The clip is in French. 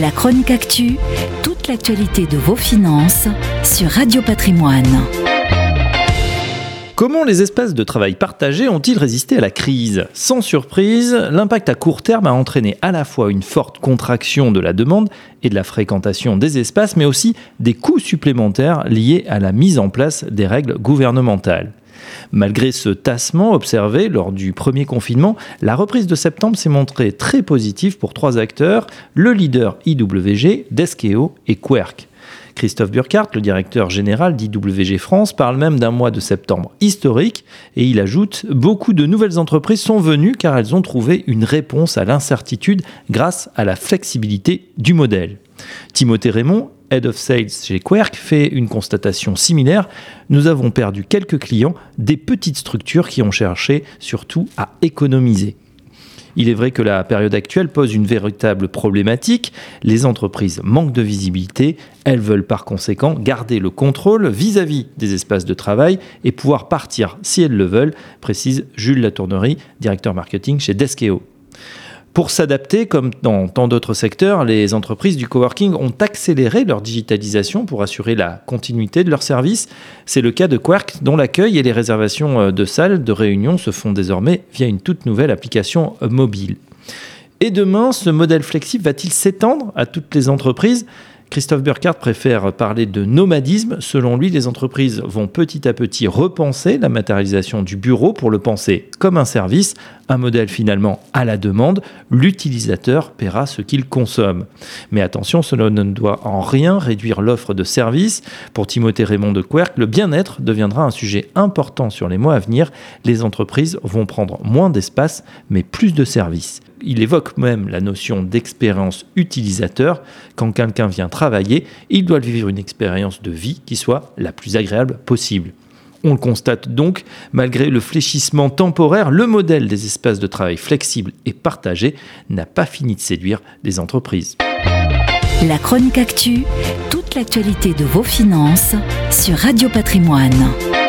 La chronique actu, toute l'actualité de vos finances sur Radio Patrimoine. Comment les espaces de travail partagés ont-ils résisté à la crise? Sans surprise, l'impact à court terme a entraîné à la fois une forte contraction de la demande et de la fréquentation des espaces, mais aussi des coûts supplémentaires liés à la mise en place des règles gouvernementales. Malgré ce tassement observé lors du premier confinement, la reprise de septembre s'est montrée très positive pour trois acteurs, le leader IWG, Deskeo et Querc. Christophe Burkhardt, le directeur général d'IWG France, parle même d'un mois de septembre historique et il ajoute Beaucoup de nouvelles entreprises sont venues car elles ont trouvé une réponse à l'incertitude grâce à la flexibilité du modèle. Timothée Raymond, Head of Sales chez Querc, fait une constatation similaire. Nous avons perdu quelques clients, des petites structures qui ont cherché surtout à économiser. Il est vrai que la période actuelle pose une véritable problématique. Les entreprises manquent de visibilité. Elles veulent par conséquent garder le contrôle vis-à-vis des espaces de travail et pouvoir partir si elles le veulent, précise Jules Latournerie, directeur marketing chez Deskeo. Pour s'adapter, comme dans tant d'autres secteurs, les entreprises du coworking ont accéléré leur digitalisation pour assurer la continuité de leurs services. C'est le cas de Quark, dont l'accueil et les réservations euh, de salles de réunion se font désormais via une toute nouvelle application mobile. Et demain, ce modèle flexible va-t-il s'étendre à toutes les entreprises? Christophe Burkhardt préfère parler de nomadisme. Selon lui, les entreprises vont petit à petit repenser la matérialisation du bureau pour le penser comme un service, un modèle finalement à la demande. L'utilisateur paiera ce qu'il consomme. Mais attention, cela ne doit en rien réduire l'offre de services. Pour Timothée Raymond de Querc, le bien-être deviendra un sujet important sur les mois à venir. Les entreprises vont prendre moins d'espace, mais plus de services il évoque même la notion d'expérience utilisateur. Quand quelqu'un vient travailler, il doit vivre une expérience de vie qui soit la plus agréable possible. On le constate donc, malgré le fléchissement temporaire, le modèle des espaces de travail flexibles et partagés n'a pas fini de séduire les entreprises. La chronique actu, toute l'actualité de vos finances sur Radio Patrimoine.